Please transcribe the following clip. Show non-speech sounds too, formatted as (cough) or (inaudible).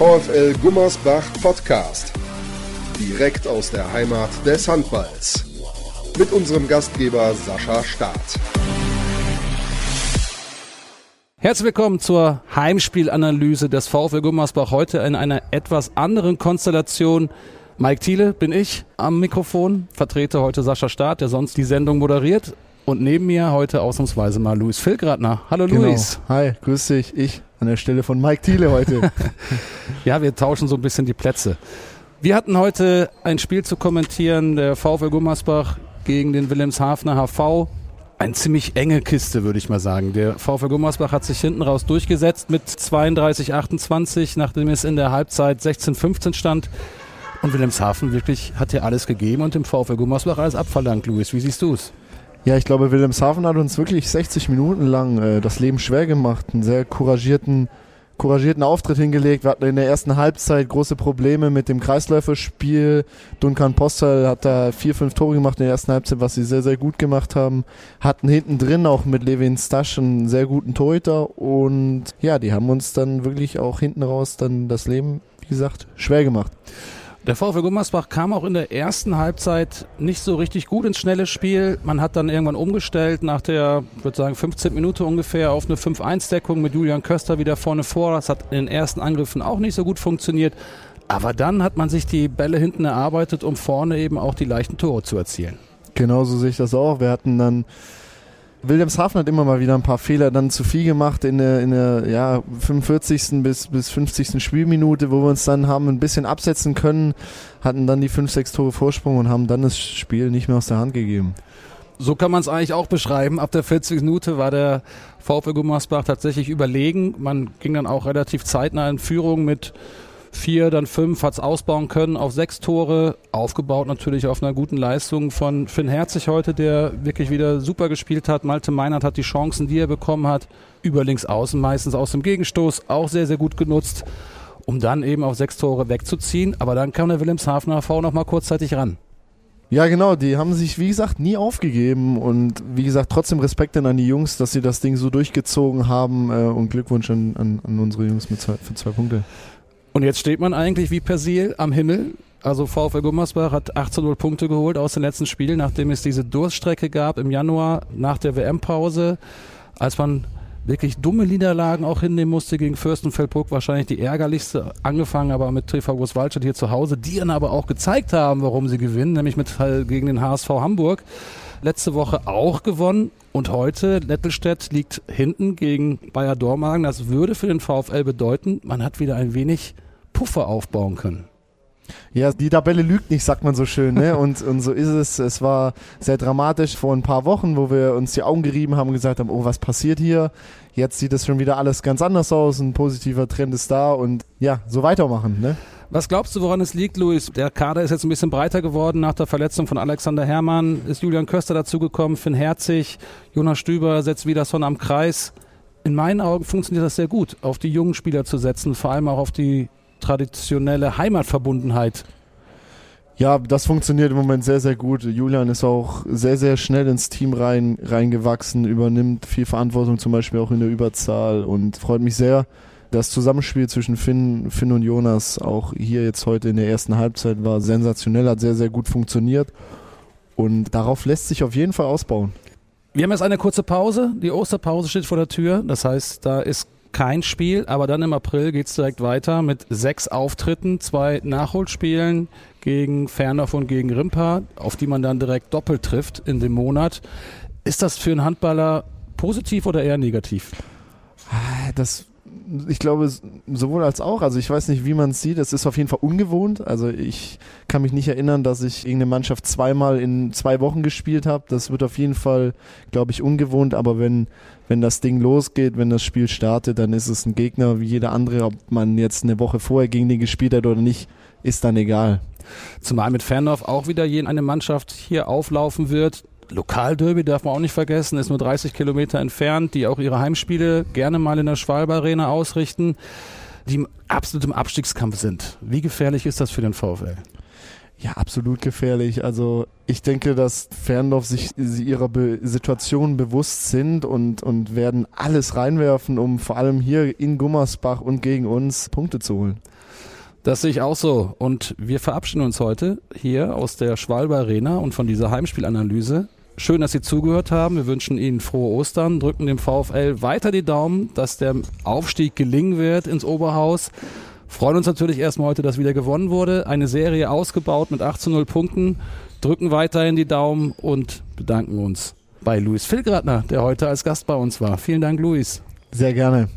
VfL Gummersbach Podcast. Direkt aus der Heimat des Handballs. Mit unserem Gastgeber Sascha Staat. Herzlich willkommen zur Heimspielanalyse des VfL Gummersbach. Heute in einer etwas anderen Konstellation. Mike Thiele bin ich am Mikrofon, vertrete heute Sascha Staat, der sonst die Sendung moderiert. Und neben mir heute ausnahmsweise mal Luis Filgratner. Hallo genau. Luis. Hi, grüß dich. Ich an der Stelle von Mike Thiele heute. (laughs) ja, wir tauschen so ein bisschen die Plätze. Wir hatten heute ein Spiel zu kommentieren, der VfL Gummersbach gegen den Wilhelmshavener HV. Eine ziemlich enge Kiste, würde ich mal sagen. Der VfL Gummersbach hat sich hinten raus durchgesetzt mit 32, 28, nachdem es in der Halbzeit 16, 15 stand. Und Wilhelmshaven wirklich hat ja alles gegeben und dem VfL Gummersbach alles abverlangt. Luis, wie siehst du es? Ja, ich glaube, Wilhelmshaven hat uns wirklich 60 Minuten lang äh, das Leben schwer gemacht. Einen sehr couragierten, couragierten Auftritt hingelegt. Wir hatten in der ersten Halbzeit große Probleme mit dem Kreisläuferspiel. Duncan Postal hat da vier, fünf Tore gemacht in der ersten Halbzeit, was sie sehr, sehr gut gemacht haben. Hatten hinten drin auch mit Levin Stasch einen sehr guten Torhüter. Und ja, die haben uns dann wirklich auch hinten raus dann das Leben, wie gesagt, schwer gemacht. Der VfL Gummersbach kam auch in der ersten Halbzeit nicht so richtig gut ins schnelle Spiel. Man hat dann irgendwann umgestellt nach der, ich würde sagen, 15 Minuten ungefähr auf eine 5-1-Deckung mit Julian Köster wieder vorne vor. Das hat in den ersten Angriffen auch nicht so gut funktioniert. Aber dann hat man sich die Bälle hinten erarbeitet, um vorne eben auch die leichten Tore zu erzielen. Genauso sehe ich das auch. Wir hatten dann Wilhelmshaven hat immer mal wieder ein paar Fehler dann zu viel gemacht in der, in der ja, 45. bis, bis 50. Spielminute, wo wir uns dann haben ein bisschen absetzen können, hatten dann die 5, 6 Tore Vorsprung und haben dann das Spiel nicht mehr aus der Hand gegeben. So kann man es eigentlich auch beschreiben. Ab der 40. Minute war der VfL Gummersbach tatsächlich überlegen. Man ging dann auch relativ zeitnah in Führung mit vier, dann fünf, hat es ausbauen können auf sechs Tore, aufgebaut natürlich auf einer guten Leistung von Finn Herzig heute, der wirklich wieder super gespielt hat. Malte Meinert hat die Chancen, die er bekommen hat, über links außen, meistens aus dem Gegenstoß, auch sehr, sehr gut genutzt, um dann eben auf sechs Tore wegzuziehen. Aber dann kam der Wilhelmshavener V noch mal kurzzeitig ran. Ja, genau, die haben sich, wie gesagt, nie aufgegeben und wie gesagt, trotzdem Respekt an die Jungs, dass sie das Ding so durchgezogen haben äh, und Glückwunsch an, an, an unsere Jungs mit zwei, für zwei Punkte. Und jetzt steht man eigentlich wie Persil am Himmel. Also VfL Gummersbach hat 18 Punkte geholt aus den letzten Spielen, nachdem es diese Durststrecke gab im Januar nach der WM-Pause, als man wirklich dumme Niederlagen auch hinnehmen musste gegen Fürstenfeldbruck, wahrscheinlich die ärgerlichste, angefangen aber mit Trefagos Waldstadt hier zu Hause, die dann aber auch gezeigt haben, warum sie gewinnen, nämlich mit gegen den HSV Hamburg. Letzte Woche auch gewonnen und heute Nettelstedt liegt hinten gegen Bayer Dormagen. Das würde für den VfL bedeuten, man hat wieder ein wenig Puffer aufbauen können. Ja, die Tabelle lügt nicht, sagt man so schön. Ne? Und, und so ist es. Es war sehr dramatisch vor ein paar Wochen, wo wir uns die Augen gerieben haben und gesagt haben, oh, was passiert hier? Jetzt sieht es schon wieder alles ganz anders aus. Ein positiver Trend ist da und ja, so weitermachen. Ne? Was glaubst du, woran es liegt, Luis? Der Kader ist jetzt ein bisschen breiter geworden. Nach der Verletzung von Alexander Herrmann ist Julian Köster dazugekommen, Finn Herzig, Jonas Stüber setzt wieder Son am Kreis. In meinen Augen funktioniert das sehr gut, auf die jungen Spieler zu setzen, vor allem auch auf die traditionelle Heimatverbundenheit. Ja, das funktioniert im Moment sehr, sehr gut. Julian ist auch sehr, sehr schnell ins Team rein, reingewachsen, übernimmt viel Verantwortung, zum Beispiel auch in der Überzahl und freut mich sehr, das Zusammenspiel zwischen Finn, Finn und Jonas auch hier jetzt heute in der ersten Halbzeit war sensationell, hat sehr, sehr gut funktioniert. Und darauf lässt sich auf jeden Fall ausbauen. Wir haben jetzt eine kurze Pause. Die Osterpause steht vor der Tür. Das heißt, da ist kein Spiel, aber dann im April geht es direkt weiter mit sechs Auftritten, zwei Nachholspielen gegen Fernhoff und gegen Rimpa, auf die man dann direkt doppelt trifft in dem Monat. Ist das für einen Handballer positiv oder eher negativ? Ah, das ich glaube, sowohl als auch. Also ich weiß nicht, wie man es sieht. Es ist auf jeden Fall ungewohnt. Also ich kann mich nicht erinnern, dass ich irgendeine Mannschaft zweimal in zwei Wochen gespielt habe. Das wird auf jeden Fall, glaube ich, ungewohnt. Aber wenn, wenn das Ding losgeht, wenn das Spiel startet, dann ist es ein Gegner wie jeder andere. Ob man jetzt eine Woche vorher gegen den gespielt hat oder nicht, ist dann egal. Zumal mit Fernhoff auch wieder eine Mannschaft hier auflaufen wird, Lokalderby darf man auch nicht vergessen, ist nur 30 Kilometer entfernt, die auch ihre Heimspiele gerne mal in der Schwalbe Arena ausrichten, die absolut im Abstiegskampf sind. Wie gefährlich ist das für den VfL? Ja, absolut gefährlich. Also ich denke, dass Ferndorf sich ihrer Be Situation bewusst sind und, und werden alles reinwerfen, um vor allem hier in Gummersbach und gegen uns Punkte zu holen. Das sehe ich auch so. Und wir verabschieden uns heute hier aus der Schwalbe Arena und von dieser Heimspielanalyse. Schön, dass Sie zugehört haben. Wir wünschen Ihnen frohe Ostern, drücken dem VfL weiter die Daumen, dass der Aufstieg gelingen wird ins Oberhaus. Freuen uns natürlich erstmal heute, dass wieder gewonnen wurde. Eine Serie ausgebaut mit 8 zu 0 Punkten. Drücken weiterhin die Daumen und bedanken uns bei Luis Filgratner, der heute als Gast bei uns war. Vielen Dank, Luis. Sehr gerne.